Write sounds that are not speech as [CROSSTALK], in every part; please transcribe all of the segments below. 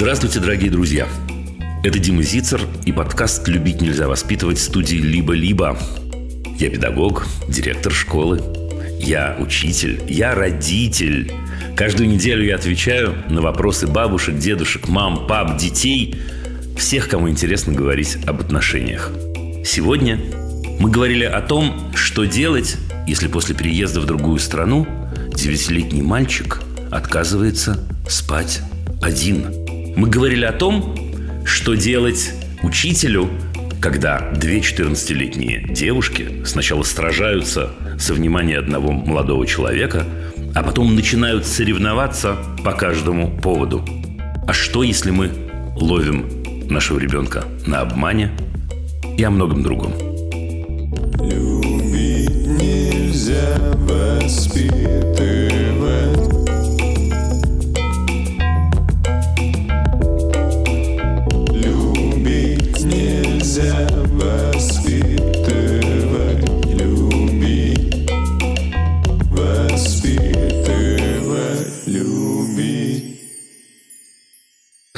Здравствуйте, дорогие друзья! Это Дима Зицер и подкаст «Любить нельзя воспитывать» студии «Либо-либо». Я педагог, директор школы. Я учитель, я родитель. Каждую неделю я отвечаю на вопросы бабушек, дедушек, мам, пап, детей, всех, кому интересно говорить об отношениях. Сегодня мы говорили о том, что делать, если после переезда в другую страну девятилетний мальчик отказывается спать один – мы говорили о том, что делать учителю, когда две 14-летние девушки сначала сражаются за внимание одного молодого человека, а потом начинают соревноваться по каждому поводу. А что, если мы ловим нашего ребенка на обмане и о многом другом? Любить нельзя воспитывать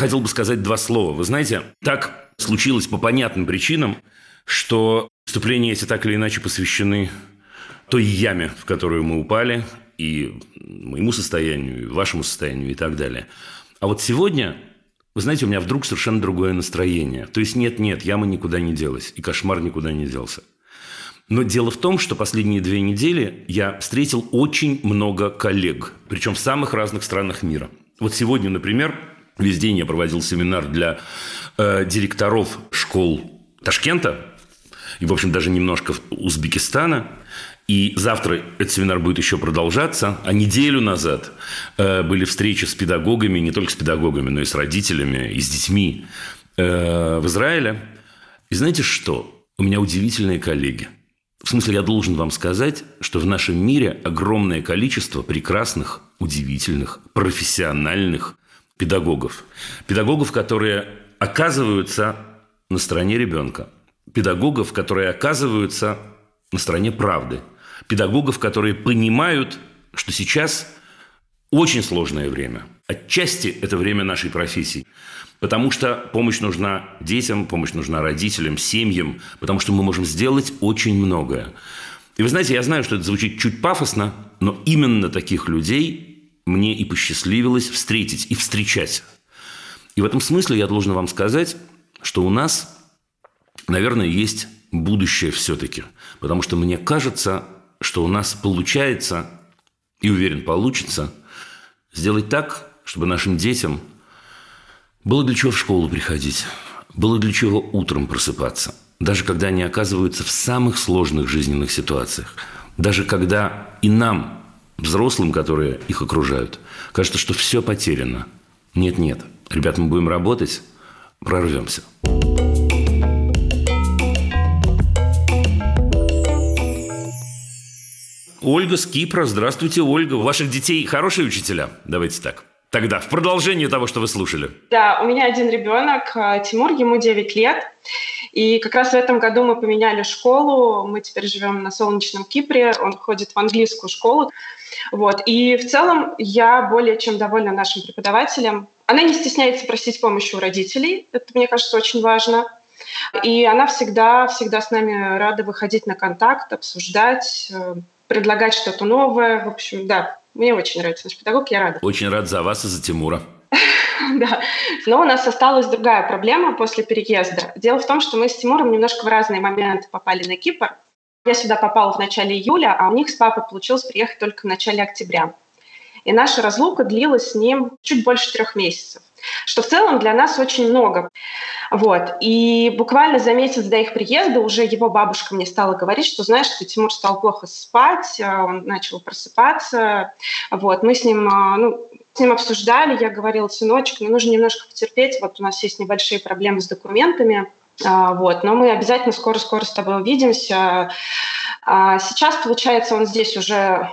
хотел бы сказать два слова. Вы знаете, так случилось по понятным причинам, что вступления эти так или иначе посвящены той яме, в которую мы упали, и моему состоянию, и вашему состоянию, и так далее. А вот сегодня, вы знаете, у меня вдруг совершенно другое настроение. То есть нет-нет, яма никуда не делась, и кошмар никуда не делся. Но дело в том, что последние две недели я встретил очень много коллег, причем в самых разных странах мира. Вот сегодня, например, Весь день я проводил семинар для э, директоров школ Ташкента и, в общем, даже немножко Узбекистана. И завтра этот семинар будет еще продолжаться. А неделю назад э, были встречи с педагогами, не только с педагогами, но и с родителями, и с детьми э, в Израиле. И знаете что? У меня удивительные коллеги. В смысле, я должен вам сказать, что в нашем мире огромное количество прекрасных, удивительных, профессиональных, педагогов. Педагогов, которые оказываются на стороне ребенка. Педагогов, которые оказываются на стороне правды. Педагогов, которые понимают, что сейчас очень сложное время. Отчасти это время нашей профессии. Потому что помощь нужна детям, помощь нужна родителям, семьям, потому что мы можем сделать очень многое. И вы знаете, я знаю, что это звучит чуть пафосно, но именно таких людей мне и посчастливилось встретить и встречать. И в этом смысле я должен вам сказать, что у нас, наверное, есть будущее все-таки. Потому что мне кажется, что у нас получается, и уверен, получится, сделать так, чтобы нашим детям было для чего в школу приходить, было для чего утром просыпаться, даже когда они оказываются в самых сложных жизненных ситуациях, даже когда и нам взрослым, которые их окружают, кажется, что все потеряно. Нет-нет, ребят, мы будем работать, прорвемся. Ольга с Кипра. Здравствуйте, Ольга. У ваших детей хорошие учителя? Давайте так. Тогда, в продолжение того, что вы слушали. Да, у меня один ребенок, э, Тимур, ему 9 лет. И как раз в этом году мы поменяли школу. Мы теперь живем на солнечном Кипре. Он ходит в английскую школу. Вот. И в целом я более чем довольна нашим преподавателем. Она не стесняется просить помощи у родителей. Это, мне кажется, очень важно. И она всегда, всегда с нами рада выходить на контакт, обсуждать, э, предлагать что-то новое. В общем, да, мне очень нравится наш педагог, я рада. Очень рад за вас и за Тимура. [LAUGHS] Да. Но у нас осталась другая проблема после переезда. Дело в том, что мы с Тимуром немножко в разные моменты попали на Кипр. Я сюда попала в начале июля, а у них с папой получилось приехать только в начале октября. И наша разлука длилась с ним чуть больше трех месяцев, что в целом для нас очень много. Вот. И буквально за месяц до их приезда уже его бабушка мне стала говорить, что, знаешь, что Тимур стал плохо спать, а он начал просыпаться. Вот. Мы с ним, а, ну, с ним обсуждали, я говорила, сыночек, мне нужно немножко потерпеть, вот у нас есть небольшие проблемы с документами, вот, но мы обязательно скоро-скоро с тобой увидимся. А, сейчас, получается, он здесь уже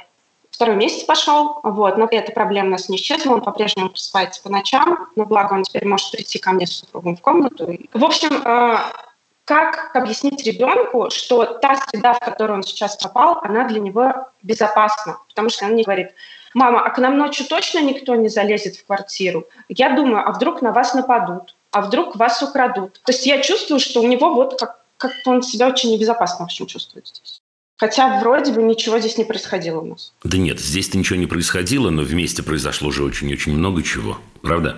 второй месяц пошел, вот, но эта проблема у нас не исчезла, он по-прежнему просыпается по ночам, но благо он теперь может прийти ко мне с супругом в комнату. В общем, а, как объяснить ребенку, что та среда, в которую он сейчас попал, она для него безопасна? Потому что он не говорит, мама, а к нам ночью точно никто не залезет в квартиру? Я думаю, а вдруг на вас нападут? А вдруг вас украдут? То есть я чувствую, что у него вот как, как-то он себя очень небезопасно в общем чувствует здесь. Хотя вроде бы ничего здесь не происходило у нас. Да нет, здесь-то ничего не происходило, но вместе произошло же очень-очень много чего. Правда?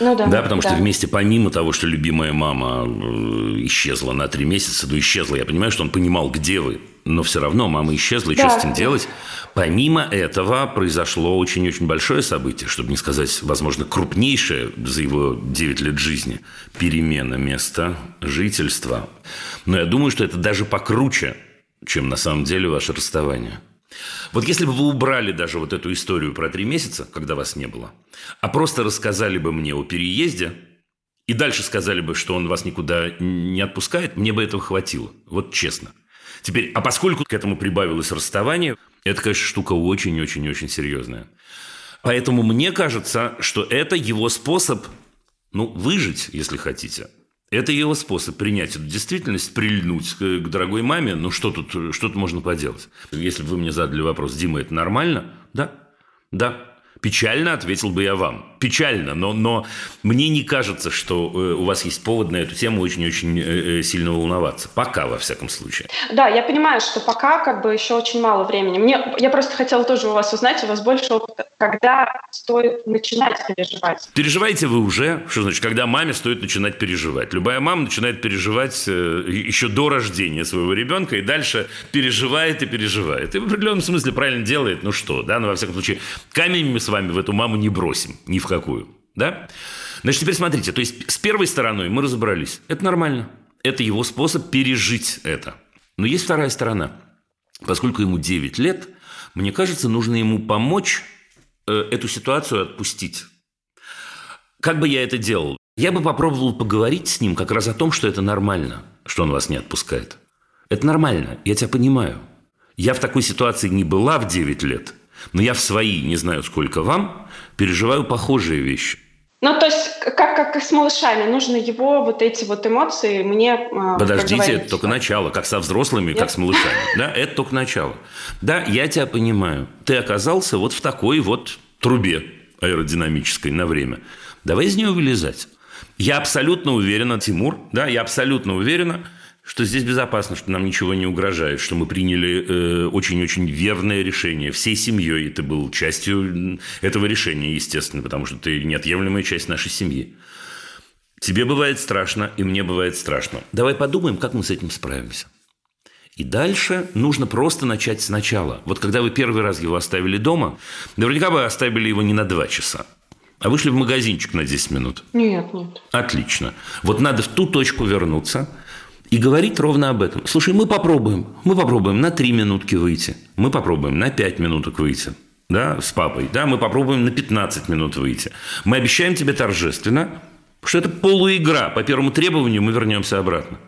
Ну да. Да, потому да. что вместе, помимо того, что любимая мама э, исчезла на три месяца, ну исчезла, я понимаю, что он понимал, где вы, но все равно мама исчезла, и да. что с этим делать? Помимо этого произошло очень-очень большое событие, чтобы не сказать, возможно, крупнейшее за его 9 лет жизни – перемена места жительства. Но я думаю, что это даже покруче, чем на самом деле ваше расставание. Вот если бы вы убрали даже вот эту историю про три месяца, когда вас не было, а просто рассказали бы мне о переезде, и дальше сказали бы, что он вас никуда не отпускает, мне бы этого хватило. Вот честно. Теперь, а поскольку к этому прибавилось расставание, это, конечно, штука очень-очень-очень серьезная. Поэтому мне кажется, что это его способ, ну, выжить, если хотите. Это его способ принять эту действительность, прильнуть к, дорогой маме. Ну, что тут, что тут можно поделать? Если бы вы мне задали вопрос, Дима, это нормально? Да, да. Печально, ответил бы я вам. Печально, но, но мне не кажется, что э, у вас есть повод на эту тему очень-очень э, сильно волноваться. Пока, во всяком случае. Да, я понимаю, что пока как бы еще очень мало времени. Мне, я просто хотела тоже у вас узнать, у вас больше опыта, когда стоит начинать переживать. Переживаете вы уже? Что значит, когда маме стоит начинать переживать? Любая мама начинает переживать э, еще до рождения своего ребенка и дальше переживает и переживает. И в определенном смысле правильно делает. Ну что, да, но во всяком случае, камень мы с вами в эту маму не бросим. Ни в какую. Да? Значит, теперь смотрите. То есть, с первой стороной мы разобрались. Это нормально. Это его способ пережить это. Но есть вторая сторона. Поскольку ему 9 лет, мне кажется, нужно ему помочь э, эту ситуацию отпустить. Как бы я это делал? Я бы попробовал поговорить с ним как раз о том, что это нормально, что он вас не отпускает. Это нормально, я тебя понимаю. Я в такой ситуации не была в 9 лет – но я в свои, не знаю сколько вам, переживаю похожие вещи. Ну, то есть, как, как с малышами, нужно его вот эти вот эмоции мне э, Подождите, это только начало, как со взрослыми, Нет? как с малышами. Да, это только начало. Да, я тебя понимаю. Ты оказался вот в такой вот трубе аэродинамической на время. Давай из нее вылезать. Я абсолютно уверена, Тимур, да, я абсолютно уверена, что здесь безопасно, что нам ничего не угрожает, что мы приняли э, очень-очень верное решение всей семьей. И ты был частью этого решения, естественно, потому что ты неотъемлемая часть нашей семьи. Тебе бывает страшно, и мне бывает страшно. Давай подумаем, как мы с этим справимся. И дальше нужно просто начать сначала. Вот когда вы первый раз его оставили дома, наверняка вы оставили его не на два часа, а вышли в магазинчик на 10 минут. Нет, нет. Отлично. Вот надо в ту точку вернуться – и говорить ровно об этом. Слушай, мы попробуем. Мы попробуем на три минутки выйти. Мы попробуем на пять минуток выйти. Да, с папой. Да, мы попробуем на 15 минут выйти. Мы обещаем тебе торжественно, что это полуигра. По первому требованию мы вернемся обратно.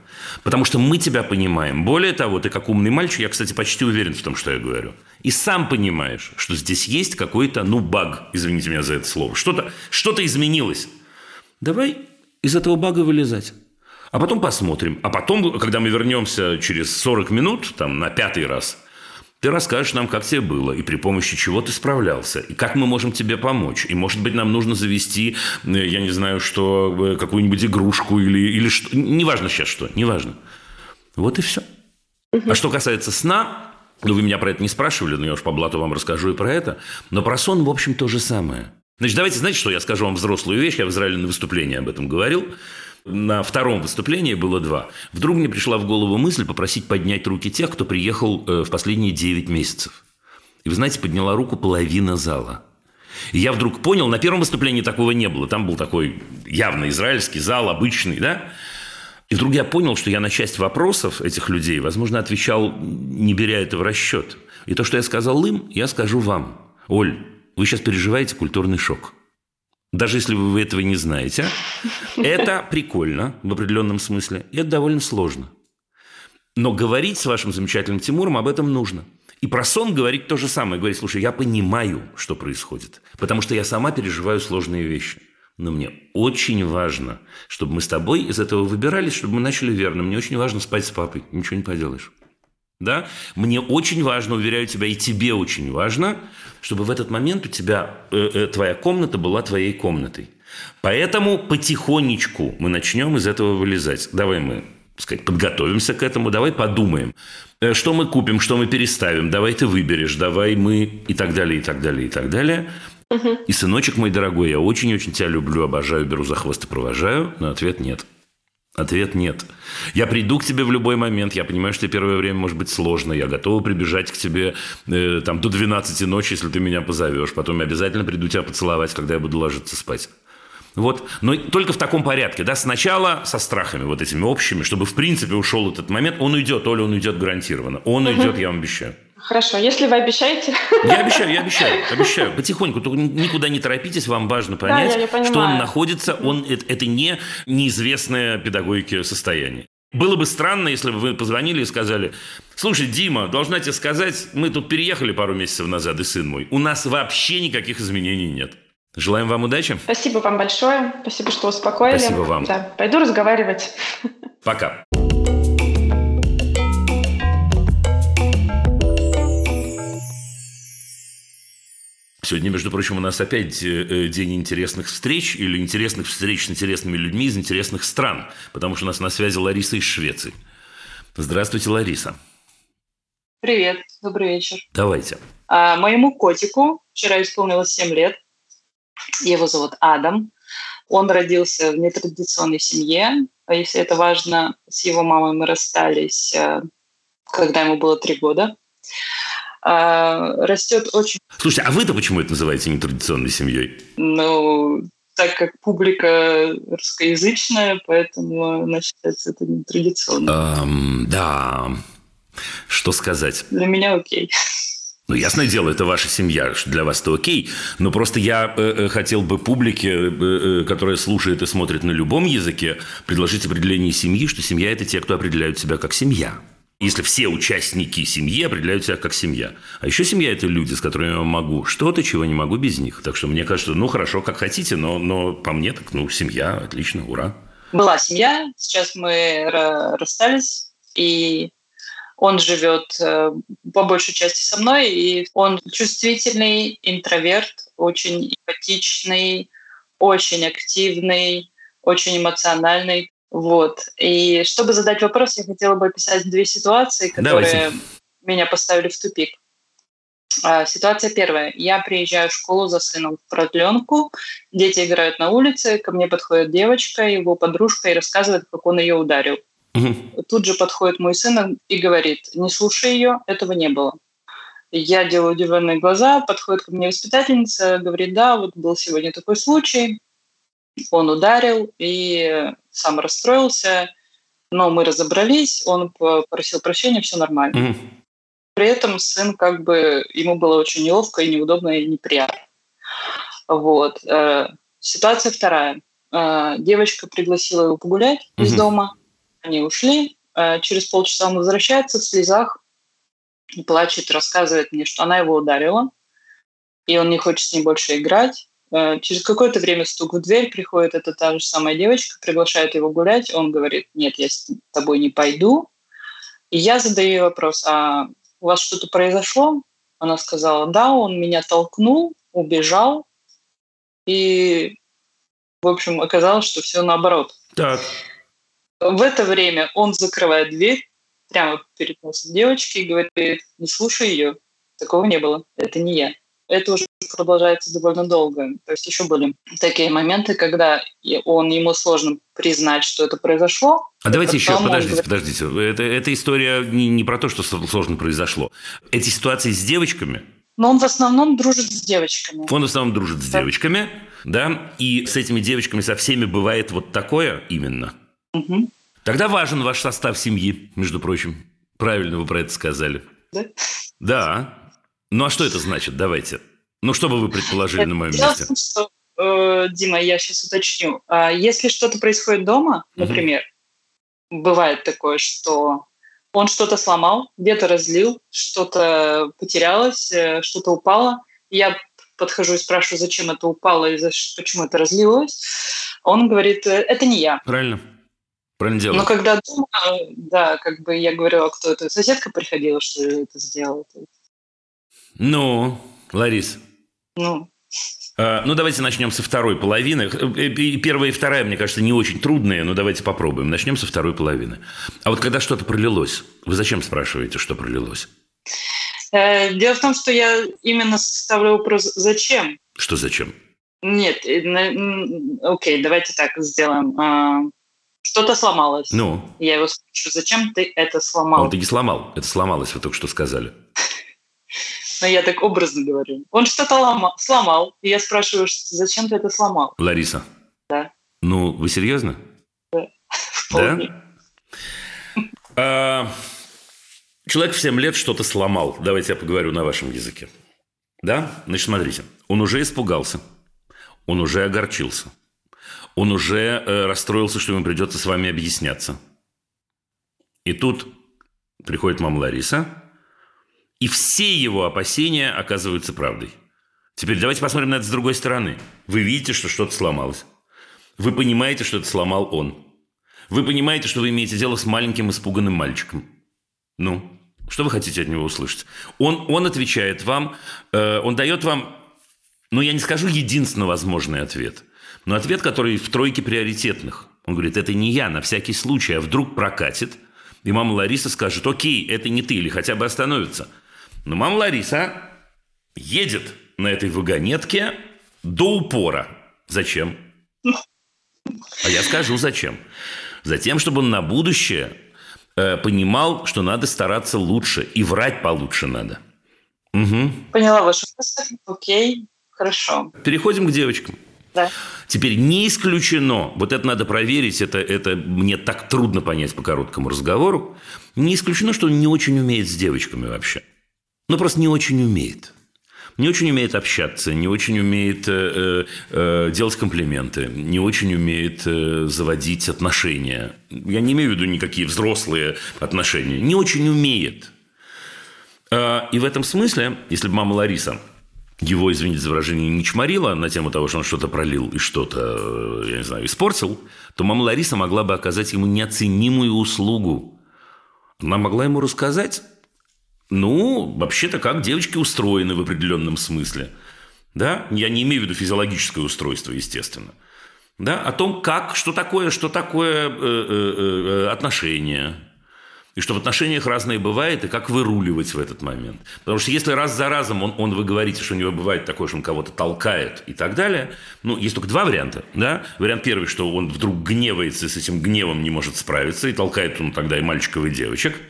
Потому что мы тебя понимаем. Более того, ты как умный мальчик, я, кстати, почти уверен в том, что я говорю. И сам понимаешь, что здесь есть какой-то, ну, баг, извините меня за это слово. Что-то что изменилось. Давай из этого бага вылезать. А потом посмотрим. А потом, когда мы вернемся через 40 минут, там, на пятый раз, ты расскажешь нам, как тебе было, и при помощи чего ты справлялся, и как мы можем тебе помочь. И, может быть, нам нужно завести, э, я не знаю, что, э, какую-нибудь игрушку или, или что. Неважно сейчас что, неважно. Вот и все. А что касается сна, ну, вы меня про это не спрашивали, но я уж по блату вам расскажу и про это. Но про сон, в общем, то же самое. Значит, давайте, знаете что, я скажу вам взрослую вещь, я в Израиле на выступлении об этом говорил. На втором выступлении было два. Вдруг мне пришла в голову мысль попросить поднять руки тех, кто приехал э, в последние 9 месяцев. И вы знаете, подняла руку половина зала. И я вдруг понял, на первом выступлении такого не было. Там был такой явно израильский зал, обычный, да? И вдруг я понял, что я на часть вопросов этих людей, возможно, отвечал, не беря это в расчет. И то, что я сказал им, я скажу вам. Оль, вы сейчас переживаете культурный шок даже если вы этого не знаете, это прикольно в определенном смысле. И это довольно сложно. Но говорить с вашим замечательным Тимуром об этом нужно. И про сон говорить то же самое. Говорить, слушай, я понимаю, что происходит. Потому что я сама переживаю сложные вещи. Но мне очень важно, чтобы мы с тобой из этого выбирались, чтобы мы начали верно. Мне очень важно спать с папой. Ничего не поделаешь. Да? Мне очень важно, уверяю тебя, и тебе очень важно, чтобы в этот момент у тебя э, э, твоя комната была твоей комнатой. Поэтому потихонечку мы начнем из этого вылезать. Давай мы сказать, подготовимся к этому, давай подумаем, э, что мы купим, что мы переставим, давай ты выберешь, давай мы и так далее, и так далее, и так далее. Угу. И, сыночек мой дорогой, я очень-очень тебя люблю, обожаю, беру за хвост и провожаю, но ответ нет. Ответ нет. Я приду к тебе в любой момент. Я понимаю, что первое время может быть сложно. Я готова прибежать к тебе э, там, до 12 ночи, если ты меня позовешь. Потом я обязательно приду тебя поцеловать, когда я буду ложиться спать. Вот. Но только в таком порядке. Да? Сначала со страхами вот этими общими, чтобы в принципе ушел этот момент. Он уйдет, Оля, он уйдет гарантированно. Он уйдет, я вам обещаю. Хорошо, если вы обещаете. Я обещаю, я обещаю, обещаю. Потихоньку, только никуда не торопитесь, вам важно понять, да, что он находится, он, это, это не неизвестное педагогике состояние. Было бы странно, если бы вы позвонили и сказали, слушай, Дима, должна тебе сказать, мы тут переехали пару месяцев назад, и сын мой, у нас вообще никаких изменений нет. Желаем вам удачи. Спасибо вам большое. Спасибо, что успокоили. Спасибо вам. Да, пойду разговаривать. Пока. Сегодня, между прочим, у нас опять э, э, день интересных встреч или интересных встреч с интересными людьми из интересных стран, потому что у нас на связи Лариса из Швеции. Здравствуйте, Лариса. Привет, добрый вечер. Давайте. А, моему котику вчера исполнилось 7 лет. Его зовут Адам. Он родился в нетрадиционной семье. А если это важно, с его мамой мы расстались, э, когда ему было три года. А, растет очень... Слушайте, а вы-то почему это называете нетрадиционной семьей? Ну, так как публика русскоязычная, поэтому она считается это нетрадиционным. Эм, да, что сказать? Для меня окей. Ну, ясное дело, это ваша семья, для вас это окей. Но просто я э, э, хотел бы публике, э, э, которая слушает и смотрит на любом языке, предложить определение семьи, что семья – это те, кто определяют себя как семья. Если все участники семьи определяют себя как семья. А еще семья – это люди, с которыми я могу что-то, чего не могу без них. Так что мне кажется, ну, хорошо, как хотите, но, но по мне так, ну, семья, отлично, ура. Была семья, сейчас мы расстались, и он живет э, по большей части со мной, и он чувствительный интроверт, очень эмпатичный, очень активный, очень эмоциональный. Вот. И чтобы задать вопрос, я хотела бы описать две ситуации, которые Давайте. меня поставили в тупик. А, ситуация первая. Я приезжаю в школу за сыном в продленку. Дети играют на улице. Ко мне подходит девочка, его подружка, и рассказывает, как он ее ударил. Угу. Тут же подходит мой сын и говорит, не слушай ее, этого не было. Я делаю удивленные глаза, подходит ко мне воспитательница, говорит, да, вот был сегодня такой случай, он ударил и сам расстроился, но мы разобрались, он попросил прощения, все нормально. Mm. При этом сын как бы, ему было очень неловко и неудобно и неприятно. Вот. Э, ситуация вторая. Э, девочка пригласила его погулять mm-hmm. из дома. Они ушли. Э, через полчаса он возвращается в слезах, плачет, рассказывает мне, что она его ударила, и он не хочет с ней больше играть. Э, через какое-то время стук в дверь, приходит эта та же самая девочка, приглашает его гулять, он говорит, нет, я с тобой не пойду. И я задаю ей вопрос, а у вас что-то произошло? Она сказала, да, он меня толкнул, убежал, и, в общем, оказалось, что все наоборот. Так. В это время он закрывает дверь прямо перед носом девочки и говорит, не слушай ее, такого не было, это не я. Это уже продолжается довольно долго. То есть еще были такие моменты, когда он, ему сложно признать, что это произошло. А давайте еще, подождите, говорит... подождите. Это, эта история не, не про то, что сложно произошло. Эти ситуации с девочками, но он в основном дружит с девочками. Он в основном дружит с да. девочками, да, и с этими девочками со всеми бывает вот такое именно. Угу. Тогда важен ваш состав семьи, между прочим. Правильно вы про это сказали. Да? Да. Ну а что это значит? Давайте. Ну что бы вы предположили на моем месте? Что, э, Дима, я сейчас уточню. А если что-то происходит дома, например, угу. бывает такое, что он что-то сломал, где-то разлил, что-то потерялось, э, что-то упало, я подхожу и спрашиваю, зачем это упало и за, почему это разлилось, он говорит, «Э, это не я. Правильно. Правильно делаешь. Но когда дома, да, как бы я говорю, а кто это? Соседка приходила, что это сделала? Ну, Ларис. Ну, а, ну, давайте начнем со второй половины. Э, первая и вторая, мне кажется, не очень трудные, но давайте попробуем. Начнем со второй половины. А вот когда что-то пролилось, вы зачем спрашиваете, что пролилось? Э, дело в том, что я именно ставлю вопрос «зачем?». Что зачем? Нет, окей, давайте так сделаем. А, что-то сломалось. Ну? Я его спрашиваю, зачем ты это сломал? Он ты не сломал, это сломалось, вы только что сказали. [LAUGHS] Но я так образно говорю. Он что-то лома- сломал, и я спрашиваю, зачем ты это сломал? Лариса. Да. Ну, вы серьезно? Да. Да? А, человек в 7 лет что-то сломал. Давайте я поговорю на вашем языке. Да? Значит, смотрите. Он уже испугался. Он уже огорчился. Он уже э, расстроился, что ему придется с вами объясняться. И тут приходит мама Лариса, и все его опасения оказываются правдой. Теперь давайте посмотрим на это с другой стороны. Вы видите, что что-то сломалось. Вы понимаете, что это сломал он. Вы понимаете, что вы имеете дело с маленьким испуганным мальчиком. Ну, что вы хотите от него услышать? Он, он отвечает вам, э, он дает вам, ну, я не скажу единственно возможный ответ, но ответ, который в тройке приоритетных. Он говорит, это не я, на всякий случай, а вдруг прокатит, и мама Лариса скажет, окей, это не ты, или хотя бы остановится – но мама Лариса едет на этой вагонетке до упора. Зачем? А я скажу, зачем. Затем, чтобы он на будущее э, понимал, что надо стараться лучше и врать получше надо. Угу. Поняла вашу мысль. Окей, хорошо. Переходим к девочкам. Да. Теперь не исключено, вот это надо проверить, это, это мне так трудно понять по короткому разговору, не исключено, что он не очень умеет с девочками вообще но просто не очень умеет. Не очень умеет общаться, не очень умеет э, э, делать комплименты, не очень умеет э, заводить отношения. Я не имею в виду никакие взрослые отношения. Не очень умеет. Э, и в этом смысле, если бы мама Лариса его, извините за выражение, не чморила на тему того, что он что-то пролил и что-то, э, я не знаю, испортил, то мама Лариса могла бы оказать ему неоценимую услугу. Она могла ему рассказать ну, вообще-то, как девочки устроены в определенном смысле. Да? Я не имею в виду физиологическое устройство, естественно. Да? О том, как, что такое, что такое э, э, э, отношения. И что в отношениях разное бывает, и как выруливать в этот момент. Потому что если раз за разом он, он вы говорите, что у него бывает такое, что он кого-то толкает и так далее, ну, есть только два варианта. Да? Вариант первый, что он вдруг гневается и с этим гневом не может справиться, и толкает он тогда и мальчиков, и девочек –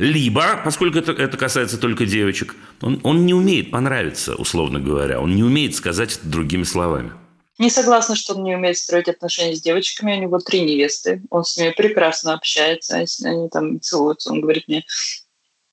либо, поскольку это, это касается только девочек, он, он не умеет понравиться, условно говоря. Он не умеет сказать это другими словами. Не согласна, что он не умеет строить отношения с девочками. У него три невесты. Он с ними прекрасно общается. Они там целуются. Он говорит мне,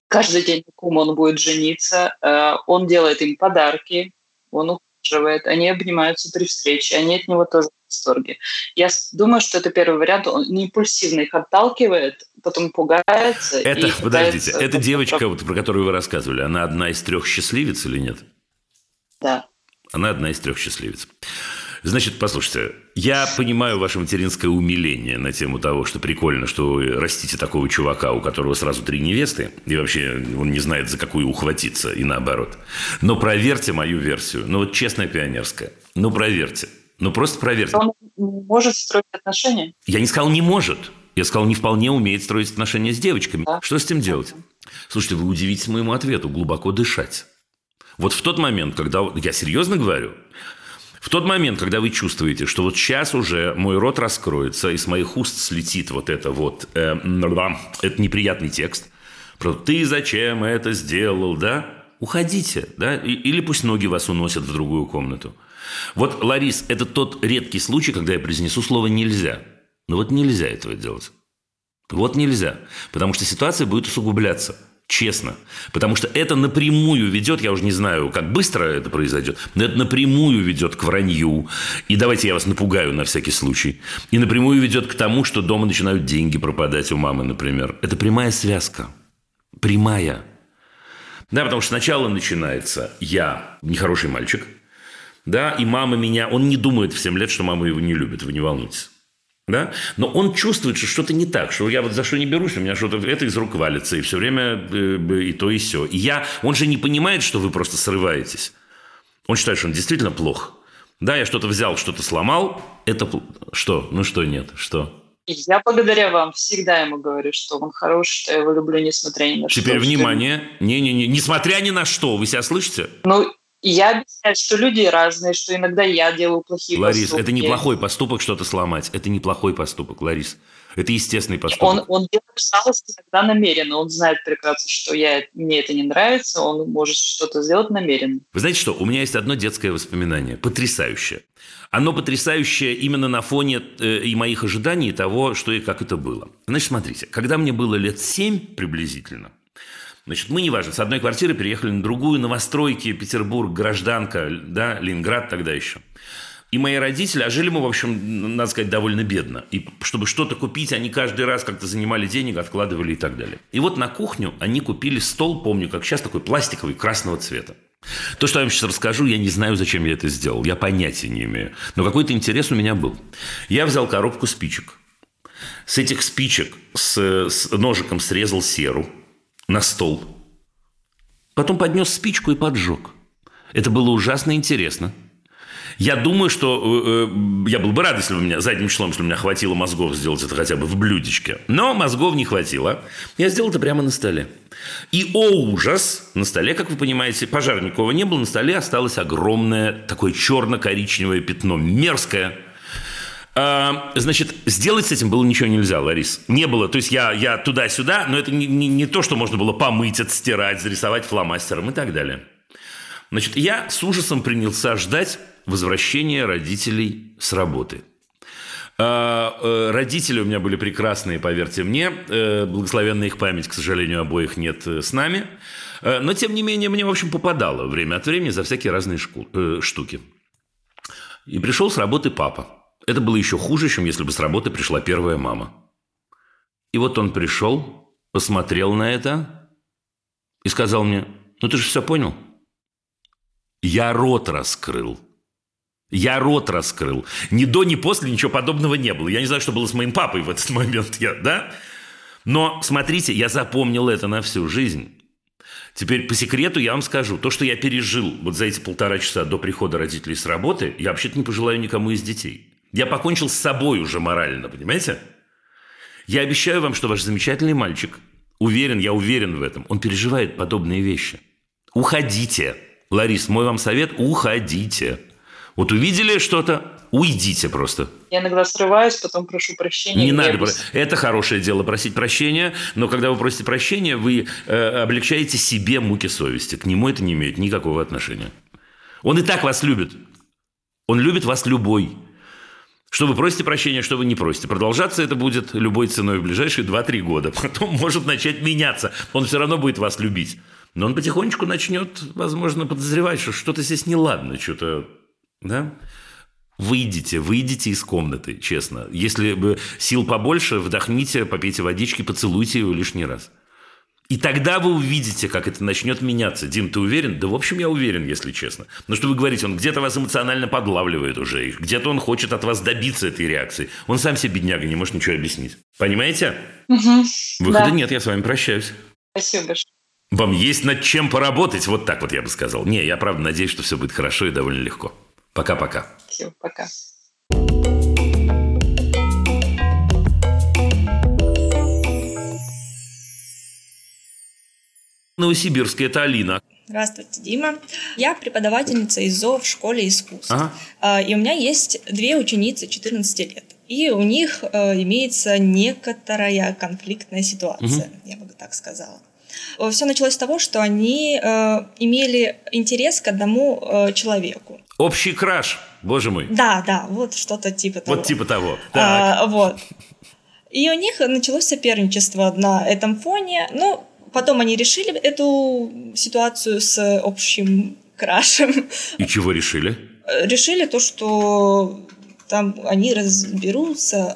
каждый день, кому он будет жениться. Э, он делает им подарки. Он ухаживает. Они обнимаются при встрече. Они от него тоже восторге. Я думаю, что это первый вариант. Он не импульсивно их отталкивает, потом пугается. Это, подождите, эта девочка, вот, про которую вы рассказывали, она одна из трех счастливец или нет? Да. Она одна из трех счастливец. Значит, послушайте, я понимаю ваше материнское умиление на тему того, что прикольно, что вы растите такого чувака, у которого сразу три невесты, и вообще он не знает, за какую ухватиться, и наоборот. Но проверьте мою версию. Ну, вот честная пионерская. Ну, проверьте. Ну, просто проверьте. Он может строить отношения? Я не сказал «не может». Я сказал, не вполне умеет строить отношения с девочками. Да. Что с этим делать? Слушайте, вы удивитесь моему ответу. Глубоко дышать. Вот в тот момент, когда... Я серьезно говорю. В тот момент, когда вы чувствуете, что вот сейчас уже мой рот раскроется, и с моих уст слетит вот это вот... Э, это неприятный текст. Про «ты зачем это сделал», да? Уходите, да? Или пусть ноги вас уносят в другую комнату. Вот, Ларис, это тот редкий случай, когда я произнесу слово «нельзя». Но вот нельзя этого делать. Вот нельзя. Потому что ситуация будет усугубляться. Честно. Потому что это напрямую ведет, я уже не знаю, как быстро это произойдет, но это напрямую ведет к вранью. И давайте я вас напугаю на всякий случай. И напрямую ведет к тому, что дома начинают деньги пропадать у мамы, например. Это прямая связка. Прямая. Да, потому что сначала начинается «я нехороший мальчик», да, и мама меня, он не думает в 7 лет, что мама его не любит, вы не волнуйтесь. Да? Но он чувствует, что что-то не так, что я вот за что не берусь, у меня что-то это из рук валится, и все время э, и то, и все. И я, он же не понимает, что вы просто срываетесь. Он считает, что он действительно плох. Да, я что-то взял, что-то сломал, это что? Ну что нет, что? Я благодаря вам всегда ему говорю, что он хороший, что я его люблю, несмотря ни на что. Теперь внимание. Не-не-не. Несмотря ни на что. Вы себя слышите? Ну, и я объясняю, что люди разные, что иногда я делаю плохие Ларис, поступки. это неплохой поступок что-то сломать. Это неплохой поступок, Ларис. Это естественный поступок. Он, он делает шалости иногда намеренно. Он знает прекрасно, что я, мне это не нравится. Он может что-то сделать намеренно. Вы знаете что? У меня есть одно детское воспоминание. Потрясающее. Оно потрясающее именно на фоне э, и моих ожиданий того, что и как это было. Значит, смотрите. Когда мне было лет семь приблизительно, Значит, мы, неважно, с одной квартиры переехали на другую, новостройки, Петербург, гражданка, да, Ленинград тогда еще. И мои родители, а жили мы, в общем, надо сказать, довольно бедно. И чтобы что-то купить, они каждый раз как-то занимали денег, откладывали и так далее. И вот на кухню они купили стол, помню, как сейчас, такой пластиковый, красного цвета. То, что я вам сейчас расскажу, я не знаю, зачем я это сделал. Я понятия не имею. Но какой-то интерес у меня был. Я взял коробку спичек. С этих спичек с, с ножиком срезал серу на стол. Потом поднес спичку и поджег. Это было ужасно интересно. Я думаю, что э, э, я был бы рад, если бы меня задним числом, если у меня хватило мозгов сделать это хотя бы в блюдечке. Но мозгов не хватило. Я сделал это прямо на столе. И, о ужас, на столе, как вы понимаете, пожар никого не было, на столе осталось огромное такое черно-коричневое пятно, мерзкое, значит, сделать с этим было ничего нельзя, Ларис. Не было. То есть я, я туда-сюда, но это не, не, не то, что можно было помыть, отстирать, зарисовать фломастером и так далее. Значит, я с ужасом принялся ждать возвращения родителей с работы. А, э, родители у меня были прекрасные, поверьте мне. Э, благословенная их память, к сожалению, обоих нет э, с нами. Но, тем не менее, мне, в общем, попадало время от времени за всякие разные штуки. И пришел с работы папа. Это было еще хуже, чем если бы с работы пришла первая мама. И вот он пришел, посмотрел на это и сказал мне, ну ты же все понял? Я рот раскрыл. Я рот раскрыл. Ни до, ни после ничего подобного не было. Я не знаю, что было с моим папой в этот момент, я, да? Но, смотрите, я запомнил это на всю жизнь. Теперь по секрету я вам скажу, то, что я пережил вот за эти полтора часа до прихода родителей с работы, я вообще-то не пожелаю никому из детей. Я покончил с собой уже морально, понимаете? Я обещаю вам, что ваш замечательный мальчик, уверен, я уверен в этом, он переживает подобные вещи. Уходите. Ларис, мой вам совет – уходите. Вот увидели что-то, уйдите просто. Я иногда срываюсь, потом прошу прощения. Не надо. Про... Это хорошее дело просить прощения, но когда вы просите прощения, вы э, облегчаете себе муки совести. К нему это не имеет никакого отношения. Он и так вас любит. Он любит вас любой. Что вы просите прощения, что вы не просите. Продолжаться это будет любой ценой в ближайшие 2-3 года. [LAUGHS] Потом может начать меняться. Он все равно будет вас любить. Но он потихонечку начнет, возможно, подозревать, что что-то здесь неладно, что-то... Да? Выйдите, выйдите из комнаты, честно. Если бы сил побольше, вдохните, попейте водички, поцелуйте его лишний раз. И тогда вы увидите, как это начнет меняться. Дим, ты уверен? Да, в общем, я уверен, если честно. Но что вы говорите, он где-то вас эмоционально подлавливает уже. Где-то он хочет от вас добиться этой реакции. Он сам себе, бедняга, не может ничего объяснить. Понимаете? Угу, Выхода да. нет, я с вами прощаюсь. Спасибо большое. Вам есть над чем поработать, вот так вот я бы сказал. Не, я правда надеюсь, что все будет хорошо и довольно легко. Пока-пока. Все, пока. Новосибирске. Это Алина. Здравствуйте, Дима. Я преподавательница ИЗО в школе искусств. Ага. И у меня есть две ученицы 14 лет. И у них э, имеется некоторая конфликтная ситуация, угу. я бы так сказала. Все началось с того, что они э, имели интерес к одному э, человеку. Общий краш, боже мой. Да, да, вот что-то типа того. Вот типа того. А, вот. И у них началось соперничество на этом фоне. Ну, Потом они решили эту ситуацию с общим крашем. И чего решили? Решили то, что там они разберутся,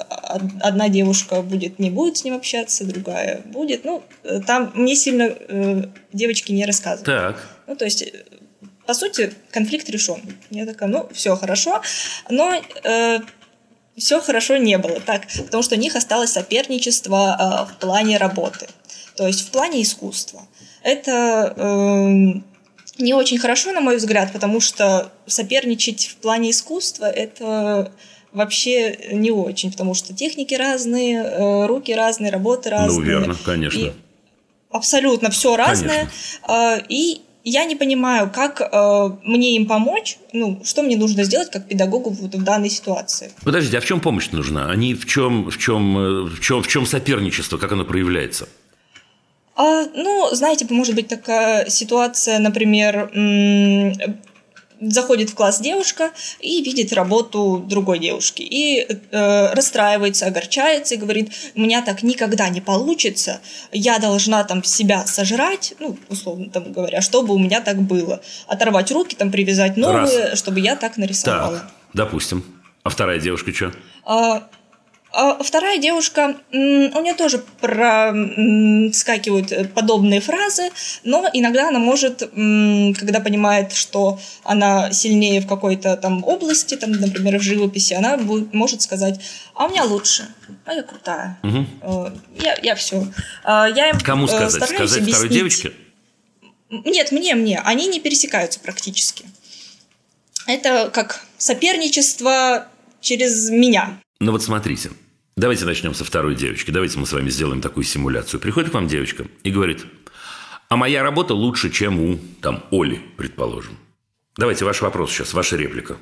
одна девушка будет не будет с ним общаться, другая будет. Ну, там мне сильно э, девочки не рассказывают. Так. Ну, то есть по сути, конфликт решен. Я такая, ну, все хорошо, но э, все хорошо не было, так, потому что у них осталось соперничество э, в плане работы, то есть в плане искусства. Это э, не очень хорошо, на мой взгляд, потому что соперничать в плане искусства это вообще не очень, потому что техники разные, э, руки разные, работы ну, разные. Ну, верно, конечно. И абсолютно все разное. Конечно. Э, и я не понимаю, как э, мне им помочь, ну, что мне нужно сделать как педагогу вот в данной ситуации. Подождите, а в чем помощь нужна? Они в чем, в чем, э, в чем, в чем соперничество, как оно проявляется? А, ну, знаете, может быть такая ситуация, например, заходит в класс девушка и видит работу другой девушки и э, расстраивается, огорчается и говорит, у меня так никогда не получится, я должна там себя сожрать, ну, условно там говоря, чтобы у меня так было. Оторвать руки, там привязать новые, Раз. чтобы я так нарисовала. Так, допустим. А вторая девушка что? А, вторая девушка, у нее тоже проскакивают э, подобные фразы, но иногда она может, когда понимает, что она сильнее в какой-то там области, там, например, в живописи, она может сказать, а у меня лучше, а я крутая, угу. я, я все. А я Кому э, сказать? Сказать объяснить. второй девочке? Нет, мне, мне. Они не пересекаются практически. Это как соперничество через меня. Ну вот смотрите, давайте начнем со второй девочки. Давайте мы с вами сделаем такую симуляцию. Приходит к вам девочка и говорит, а моя работа лучше, чем у, там, Оли, предположим. Давайте ваш вопрос сейчас, ваша реплика.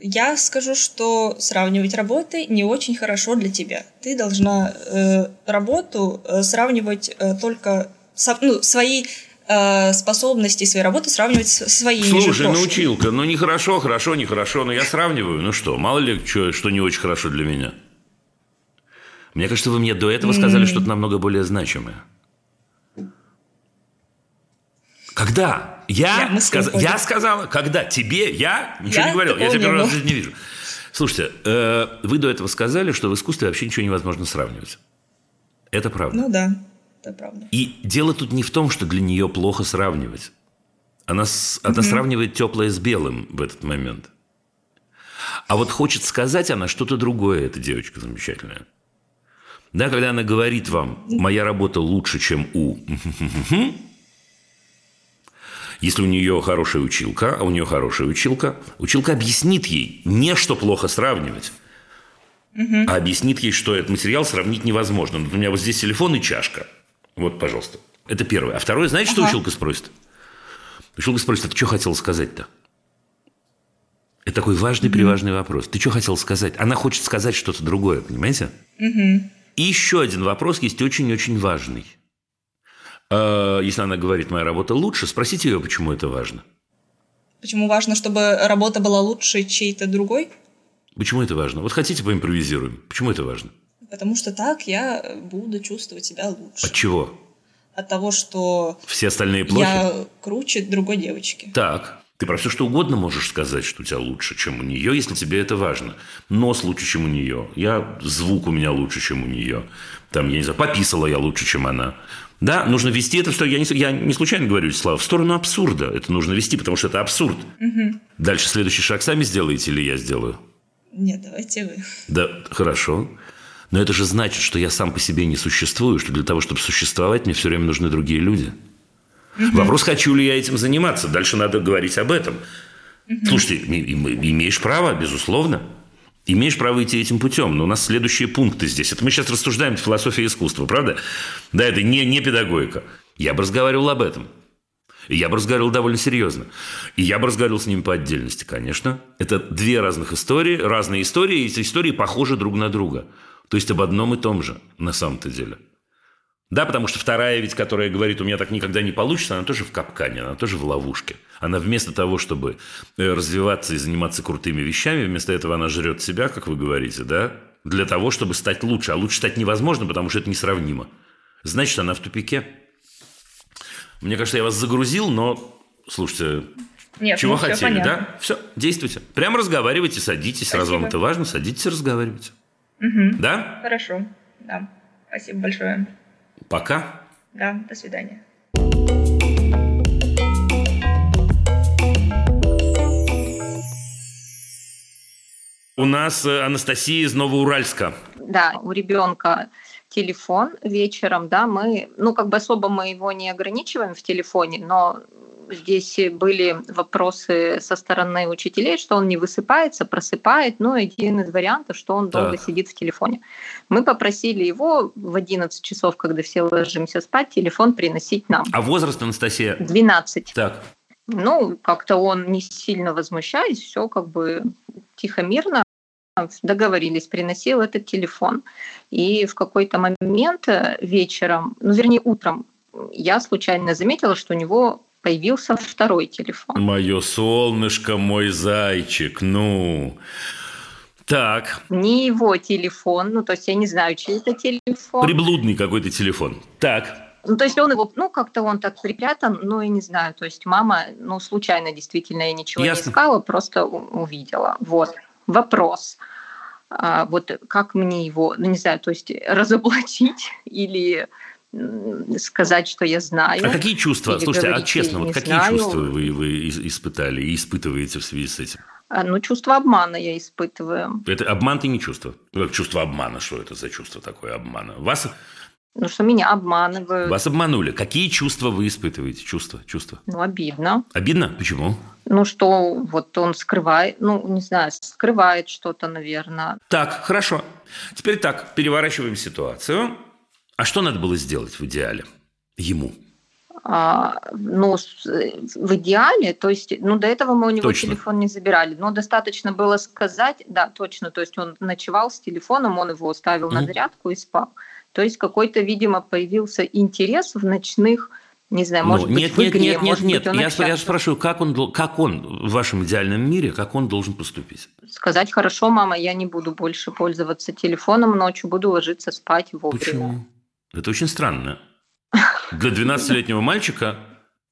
Я скажу, что сравнивать работы не очень хорошо для тебя. Ты должна э, работу э, сравнивать э, только со, ну, свои э, способности своей работы сравнивать со своими Слушай, ну училка, ну нехорошо, хорошо, нехорошо, но я сравниваю. Ну что, мало ли, что, что не очень хорошо для меня. Мне кажется, вы мне до этого сказали mm. что-то намного более значимое. Когда? Я, я, сказ... я сказала, когда? Тебе? Я? Ничего я не говорил. Я тебя первый раз не вижу. Слушайте, э, вы до этого сказали, что в искусстве вообще ничего невозможно сравнивать. Это правда. Ну да это правда. И дело тут не в том, что для нее плохо сравнивать. Она, она угу. сравнивает теплое с белым в этот момент. А вот хочет сказать она что-то другое, эта девочка замечательная. Да, когда она говорит вам, моя работа лучше, чем у... Если у нее хорошая училка, а у нее хорошая училка, училка объяснит ей не, что плохо сравнивать, угу. а объяснит ей, что этот материал сравнить невозможно. Вот у меня вот здесь телефон и чашка. Вот, пожалуйста. Это первое. А второе, знаете, что ага. училка спросит? Училка спросит, а ты что хотел сказать-то? Это такой важный, mm-hmm. вопрос. Ты что хотел сказать? Она хочет сказать что-то другое, понимаете? Mm-hmm. И еще один вопрос есть очень-очень важный. А, если она говорит, моя работа лучше, спросите ее, почему это важно. Почему важно, чтобы работа была лучше чьей-то другой? Почему это важно? Вот хотите поимпровизируем? Почему это важно? Потому что так я буду чувствовать себя лучше. От чего? От того, что... Все остальные плохи? Я круче другой девочки. Так. Ты про все что угодно можешь сказать, что у тебя лучше, чем у нее, если тебе это важно. Нос лучше, чем у нее. Я, звук у меня лучше, чем у нее. Там, я не знаю, пописала я лучше, чем она. Да, нужно вести это, что я не, я не случайно говорю, Слава, в сторону абсурда. Это нужно вести, потому что это абсурд. Угу. Дальше следующий шаг сами сделаете или я сделаю? Нет, давайте вы. Да, хорошо. Но это же значит, что я сам по себе не существую, что для того, чтобы существовать, мне все время нужны другие люди. Вопрос, хочу ли я этим заниматься. Дальше надо говорить об этом. Слушайте, имеешь право, безусловно. Имеешь право идти этим путем. Но у нас следующие пункты здесь. Это мы сейчас рассуждаем философия искусства, правда? Да, это не, не педагогика. Я бы разговаривал об этом. Я бы разговаривал довольно серьезно. И я бы разговаривал с ними по отдельности, конечно. Это две разных истории, разные истории, и эти истории похожи друг на друга. То есть об одном и том же на самом-то деле. Да, потому что вторая ведь, которая говорит, у меня так никогда не получится, она тоже в капкане, она тоже в ловушке. Она вместо того, чтобы э, развиваться и заниматься крутыми вещами, вместо этого она жрет себя, как вы говорите, да, для того, чтобы стать лучше. А лучше стать невозможно, потому что это несравнимо. Значит, она в тупике. Мне кажется, я вас загрузил, но, слушайте, Нет, чего ну, хотели, да? Все, действуйте. Прямо разговаривайте, садитесь, Спасибо. раз вам это важно, садитесь, разговаривайте. Угу. Да? Хорошо. Да. Спасибо большое. Пока. Да, до свидания. У нас э, Анастасия из Новоуральска. Да, у ребенка телефон вечером, да, мы, ну, как бы особо мы его не ограничиваем в телефоне, но здесь были вопросы со стороны учителей, что он не высыпается, просыпает. Ну, один из вариантов, что он долго так. сидит в телефоне. Мы попросили его в 11 часов, когда все ложимся спать, телефон приносить нам. А возраст, Анастасия? 12. Так. Ну, как-то он не сильно возмущаясь, все как бы тихо-мирно договорились, приносил этот телефон. И в какой-то момент вечером, ну, вернее, утром, я случайно заметила, что у него появился второй телефон. Мое солнышко, мой зайчик, ну... Так. Не его телефон, ну, то есть я не знаю, чей это телефон. Приблудный какой-то телефон. Так. Ну, то есть он его, ну, как-то он так припрятан, ну, я не знаю, то есть мама, ну, случайно действительно я ничего Ясно. не искала, просто увидела. Вот. Вопрос. А, вот как мне его, ну, не знаю, то есть [LAUGHS] разоблачить или сказать, что я знаю. А какие чувства? Слушайте, а честно, вот какие знаю. чувства вы, вы испытали и испытываете в связи с этим? А, ну, чувство обмана я испытываю. Это обман ты не чувство? Ну, чувство обмана, что это за чувство такое обмана? Вас ну, что меня обманывают. Вас обманули. Какие чувства вы испытываете? Чувства, чувства. Ну, обидно. Обидно? Почему? Ну, что вот он скрывает, ну, не знаю, скрывает что-то, наверное. Так, хорошо. Теперь так, переворачиваем ситуацию. А что надо было сделать в идеале ему? А, ну, в идеале, то есть, ну, до этого мы у него точно. телефон не забирали, но достаточно было сказать, да, точно, то есть он ночевал с телефоном, он его ставил mm-hmm. на зарядку и спал. То есть какой-то, видимо, появился интерес в ночных не знаю, ну, может нет, быть, в игре, нет, нет, нет, нет. Я, я спрашиваю, как он, как он в вашем идеальном мире, как он должен поступить? Сказать, хорошо, мама, я не буду больше пользоваться телефоном ночью, буду ложиться спать вовремя. Почему? Это очень странно. [LAUGHS] Для 12-летнего мальчика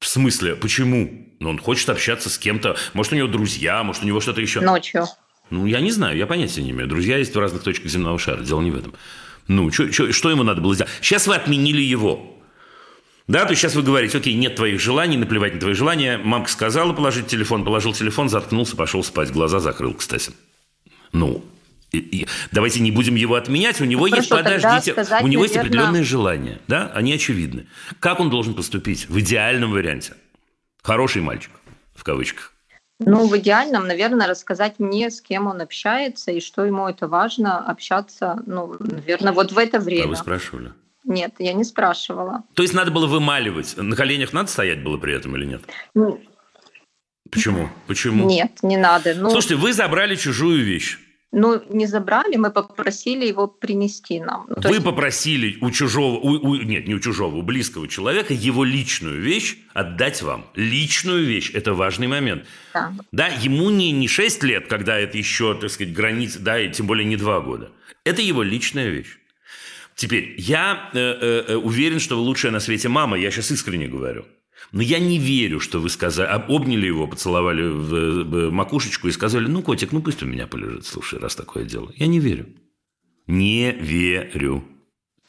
в смысле, почему? Ну, он хочет общаться с кем-то. Может, у него друзья, может, у него что-то еще. Ночью. Ну, я не знаю, я понятия не имею. Друзья есть в разных точках земного шара, дело не в этом. Ну, чё, чё, что ему надо было сделать? Сейчас вы отменили его. Да, то есть сейчас вы говорите, окей, нет твоих желаний, наплевать на твои желания. Мамка сказала положить телефон, положил телефон, заткнулся, пошел спать, глаза закрыл, кстати. Ну, давайте не будем его отменять, у него ну, есть, подождите, сказать, у него наверное... есть определенные желания, да, они очевидны. Как он должен поступить в идеальном варианте? Хороший мальчик, в кавычках. Ну, в идеальном, наверное, рассказать мне, с кем он общается и что ему это важно общаться, ну, наверное, вот в это время. А вы спрашивали? Нет, я не спрашивала. То есть надо было вымаливать? На коленях надо стоять было при этом или нет? Ну, Почему? Почему? Нет, не надо. Ну, Слушайте, вы забрали чужую вещь. Ну, не забрали, мы попросили его принести нам. Ну, Вы есть... попросили у чужого, у, у, нет, не у чужого, у близкого человека его личную вещь отдать вам. Личную вещь – это важный момент. Да. Да, ему не, не 6 лет, когда это еще, так сказать, границы, да, и тем более не 2 года. Это его личная вещь. Теперь, я э, э, э, уверен, что вы лучшая на свете мама, я сейчас искренне говорю. Но я не верю, что вы сказали, обняли его, поцеловали в макушечку и сказали, ну, котик, ну пусть у меня полежит, слушай, раз такое дело. Я не верю. Не верю.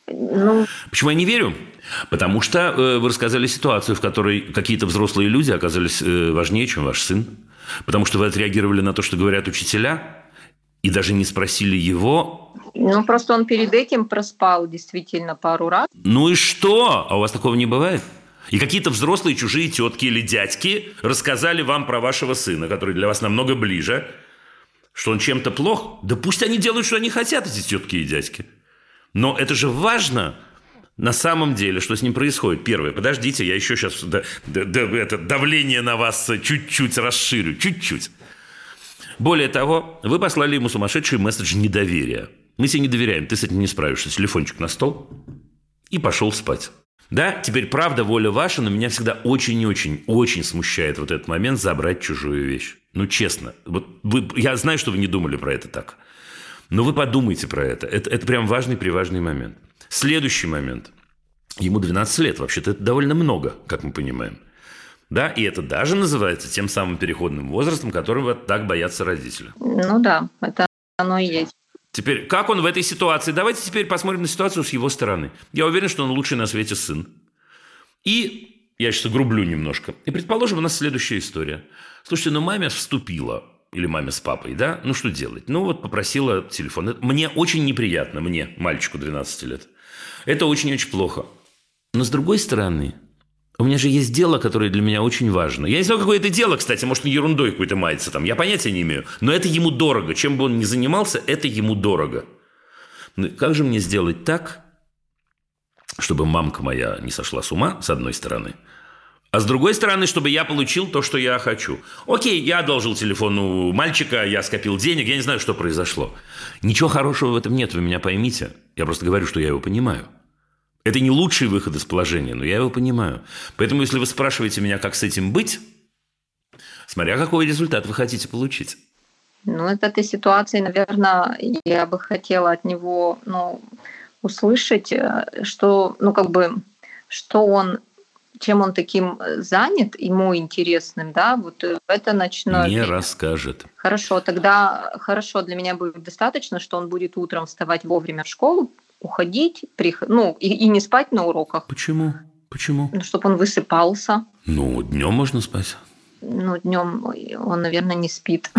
Ну... Почему я не верю? Потому что э, вы рассказали ситуацию, в которой какие-то взрослые люди оказались э, важнее, чем ваш сын. Потому что вы отреагировали на то, что говорят учителя, и даже не спросили его. Ну, просто он перед этим проспал действительно пару раз. Ну и что? А у вас такого не бывает? И какие-то взрослые чужие тетки или дядьки рассказали вам про вашего сына, который для вас намного ближе, что он чем-то плох. Да пусть они делают, что они хотят, эти тетки и дядьки. Но это же важно на самом деле, что с ним происходит. Первое, подождите, я еще сейчас да, да, да, это давление на вас чуть-чуть расширю, чуть-чуть. Более того, вы послали ему сумасшедший месседж недоверия. Мы тебе не доверяем, ты с этим не справишься. Телефончик на стол и пошел спать. Да, теперь правда, воля ваша, но меня всегда очень и очень, очень смущает вот этот момент забрать чужую вещь. Ну, честно. Вот вы, я знаю, что вы не думали про это так. Но вы подумайте про это. Это, это прям важный, приважный момент. Следующий момент. Ему 12 лет. Вообще-то это довольно много, как мы понимаем. Да, и это даже называется тем самым переходным возрастом, которого так боятся родители. Ну да, это оно и есть. Теперь, как он в этой ситуации? Давайте теперь посмотрим на ситуацию с его стороны. Я уверен, что он лучший на свете сын. И я сейчас огрублю немножко. И предположим, у нас следующая история. Слушайте, ну маме вступила или маме с папой, да? Ну, что делать? Ну, вот попросила телефон. Мне очень неприятно, мне, мальчику 12 лет. Это очень-очень плохо. Но с другой стороны, у меня же есть дело, которое для меня очень важно. Я не знаю, какое это дело, кстати, может, он ерундой какой-то мается там. Я понятия не имею. Но это ему дорого. Чем бы он ни занимался, это ему дорого. Ну, как же мне сделать так, чтобы мамка моя не сошла с ума, с одной стороны, а с другой стороны, чтобы я получил то, что я хочу. Окей, я одолжил телефон у мальчика, я скопил денег, я не знаю, что произошло. Ничего хорошего в этом нет, вы меня поймите. Я просто говорю, что я его понимаю. Это не лучший выход из положения, но я его понимаю. Поэтому, если вы спрашиваете меня, как с этим быть, смотря какой результат вы хотите получить. Ну, от этой ситуации, наверное, я бы хотела от него ну, услышать, э, что, ну, как бы, что он чем он таким занят, ему интересным, да, вот э, это ночное Не время. расскажет. Хорошо, тогда хорошо, для меня будет достаточно, что он будет утром вставать вовремя в школу, уходить, прих... ну, и, и не спать на уроках. Почему? Почему? Ну, чтобы он высыпался. Ну, днем можно спать. Ну, днем он, наверное, не спит.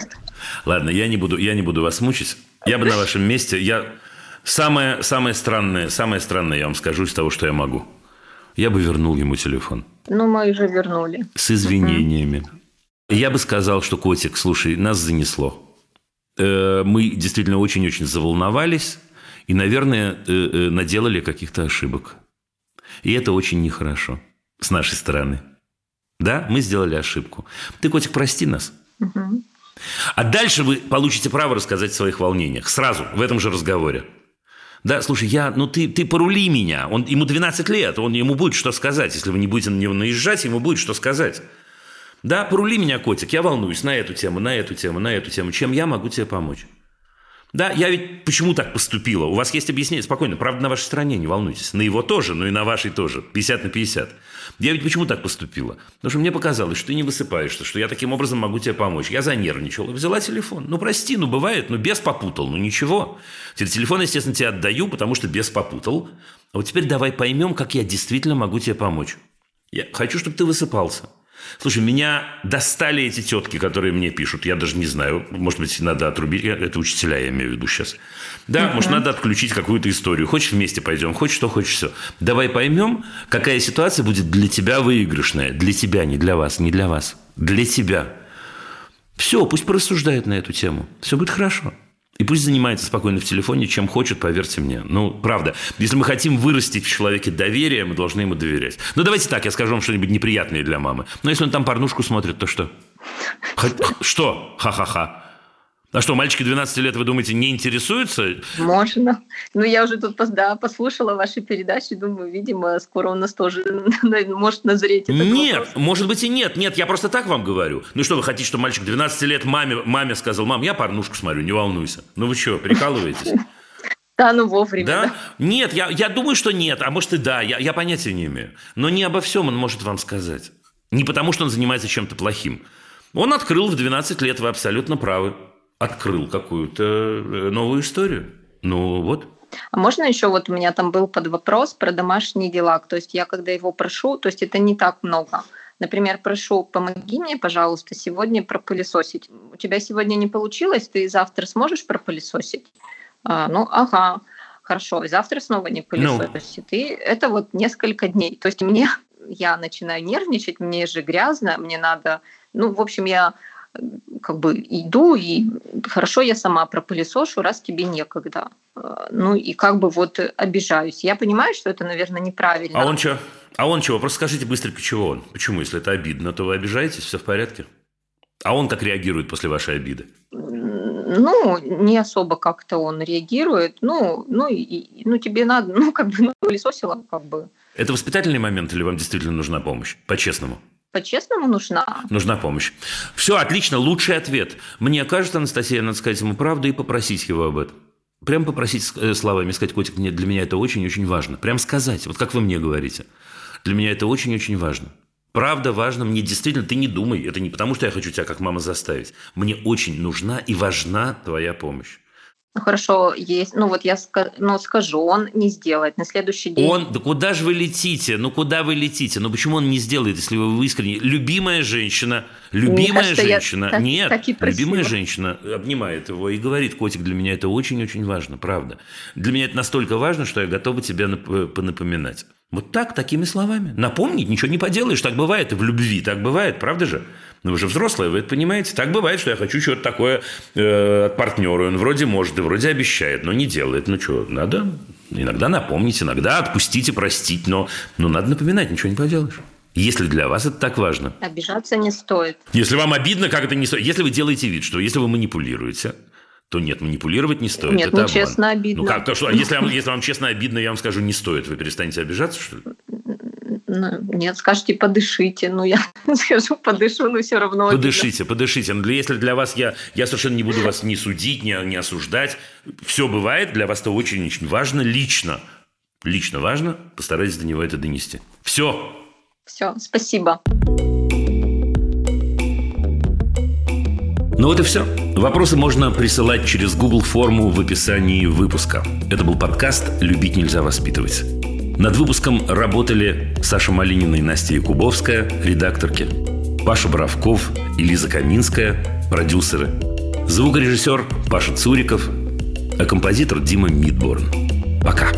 [LAUGHS] Ладно, я не буду, я не буду вас мучить. Я бы на вашем месте, я самое, самое странное, самое странное я вам скажу из того, что я могу. Я бы вернул ему телефон. Ну, мы уже вернули. С извинениями. Я бы сказал, что котик, слушай, нас занесло. Э, мы действительно очень-очень заволновались и, наверное, э, э, наделали каких-то ошибок. И это очень нехорошо с нашей стороны. Да, мы сделали ошибку. Ты, котик, прости нас. Угу. А дальше вы получите право рассказать о своих волнениях. Сразу, в этом же разговоре. Да, слушай, я, ну ты, ты порули меня. Он, ему 12 лет, он, ему будет что сказать. Если вы не будете на него наезжать, ему будет что сказать. Да, порули меня, котик, я волнуюсь на эту тему, на эту тему, на эту тему. Чем я могу тебе помочь? Да, я ведь почему так поступила? У вас есть объяснение? Спокойно. Правда, на вашей стороне, не волнуйтесь. На его тоже, но и на вашей тоже. 50 на 50. Я ведь почему так поступила? Потому что мне показалось, что ты не высыпаешься, что я таким образом могу тебе помочь. Я занервничала. Взяла телефон. Ну, прости, ну, бывает, ну, без попутал. Ну, ничего. Телефон, естественно, тебе отдаю, потому что без попутал. А вот теперь давай поймем, как я действительно могу тебе помочь. Я хочу, чтобы ты высыпался. Слушай, меня достали эти тетки, которые мне пишут. Я даже не знаю. Может быть, надо отрубить. Это учителя, я имею в виду сейчас. Да, uh-huh. может, надо отключить какую-то историю. Хочешь вместе пойдем, хочешь что, хочешь все. Давай поймем, какая ситуация будет для тебя выигрышная. Для тебя, не для вас, не для вас. Для тебя. Все, пусть порассуждает на эту тему. Все будет хорошо. И пусть занимается спокойно в телефоне, чем хочет, поверьте мне. Ну, правда. Если мы хотим вырастить в человеке доверие, мы должны ему доверять. Ну, давайте так, я скажу вам что-нибудь неприятное для мамы. Но если он там порнушку смотрит, то что? Что? Ха-ха-ха. А что, мальчики 12 лет, вы думаете, не интересуются? Можно. Ну, я уже тут да, послушала ваши передачи, думаю, видимо, скоро у нас тоже [LAUGHS] может назреть этот Нет, вопрос. может быть и нет. Нет, я просто так вам говорю. Ну что, вы хотите, что мальчик 12 лет маме, маме сказал, мам, я порнушку смотрю, не волнуйся. Ну вы что, прикалываетесь? [LAUGHS] Да, ну вовремя. Да? да? Нет, я, я думаю, что нет, а может и да, я, я понятия не имею. Но не обо всем он может вам сказать. Не потому, что он занимается чем-то плохим. Он открыл в 12 лет, вы абсолютно правы открыл какую-то э, новую историю. Ну вот. А можно еще вот у меня там был под вопрос про домашние дела. То есть я когда его прошу, то есть это не так много. Например, прошу, помоги мне, пожалуйста, сегодня пропылесосить. У тебя сегодня не получилось, ты завтра сможешь пропылесосить? А, ну, ага, хорошо. И завтра снова не пылесосить. Ну. И это вот несколько дней. То есть мне, я начинаю нервничать, мне же грязно, мне надо... Ну, в общем, я как бы иду, и хорошо я сама пропылесошу, раз тебе некогда. Э, ну и как бы вот обижаюсь. Я понимаю, что это, наверное, неправильно. А он что? А он чего? Просто скажите быстренько, чего он? Почему? Если это обидно, то вы обижаетесь, все в порядке? А он как реагирует после вашей обиды? Ну, не особо как-то он реагирует. Ну, ну, и, ну тебе надо, [LAUGHS] ну, как бы, ну, пылесосила, как бы. Это воспитательный момент или вам действительно нужна помощь? По-честному по-честному нужна. Нужна помощь. Все, отлично, лучший ответ. Мне кажется, Анастасия, надо сказать ему правду и попросить его об этом. Прям попросить э, словами, сказать, котик, нет, для меня это очень-очень важно. Прям сказать, вот как вы мне говорите. Для меня это очень-очень важно. Правда важно, мне действительно, ты не думай, это не потому, что я хочу тебя как мама заставить. Мне очень нужна и важна твоя помощь. Ну хорошо, есть. Ну вот я ну, скажу, он не сделает на следующий день. Он, да куда же вы летите? Ну куда вы летите? Ну почему он не сделает, если вы искренне? Любимая женщина, любимая кажется, женщина, я нет, так, так любимая женщина обнимает его и говорит, котик, для меня это очень-очень важно, правда. Для меня это настолько важно, что я готова тебя понапоминать. Вот так, такими словами. Напомнить, ничего не поделаешь, так бывает и в любви, так бывает, правда же? Ну, вы же взрослые, вы это понимаете. Так бывает, что я хочу что-то такое э, от партнера. Он вроде может и вроде обещает, но не делает. Ну, что, надо иногда напомнить, иногда отпустить и простить. Но, но надо напоминать, ничего не поделаешь. Если для вас это так важно. Обижаться не стоит. Если вам обидно, как это не стоит. Если вы делаете вид, что если вы манипулируете, то нет, манипулировать не стоит. Нет, это ну честно обидно. Ну как, то, что, если, вам, если вам честно обидно, я вам скажу, не стоит. Вы перестанете обижаться, что ли? Ну, нет, скажите, подышите. Ну, я [LAUGHS] скажу, подышу, но все равно. Подышите, обидно. подышите. Но если для вас я, я совершенно не буду вас ни судить, ни, ни осуждать. Все бывает, для вас это очень-очень важно лично. Лично важно, постарайтесь до него это донести. Все. Все, спасибо. Ну вот и все. Вопросы можно присылать через Google форму в описании выпуска. Это был подкаст «Любить нельзя воспитывать». Над выпуском работали Саша Малинина и Настя Якубовская, редакторки, Паша Боровков и Лиза Каминская, продюсеры, звукорежиссер Паша Цуриков, а композитор Дима Мидборн. Пока.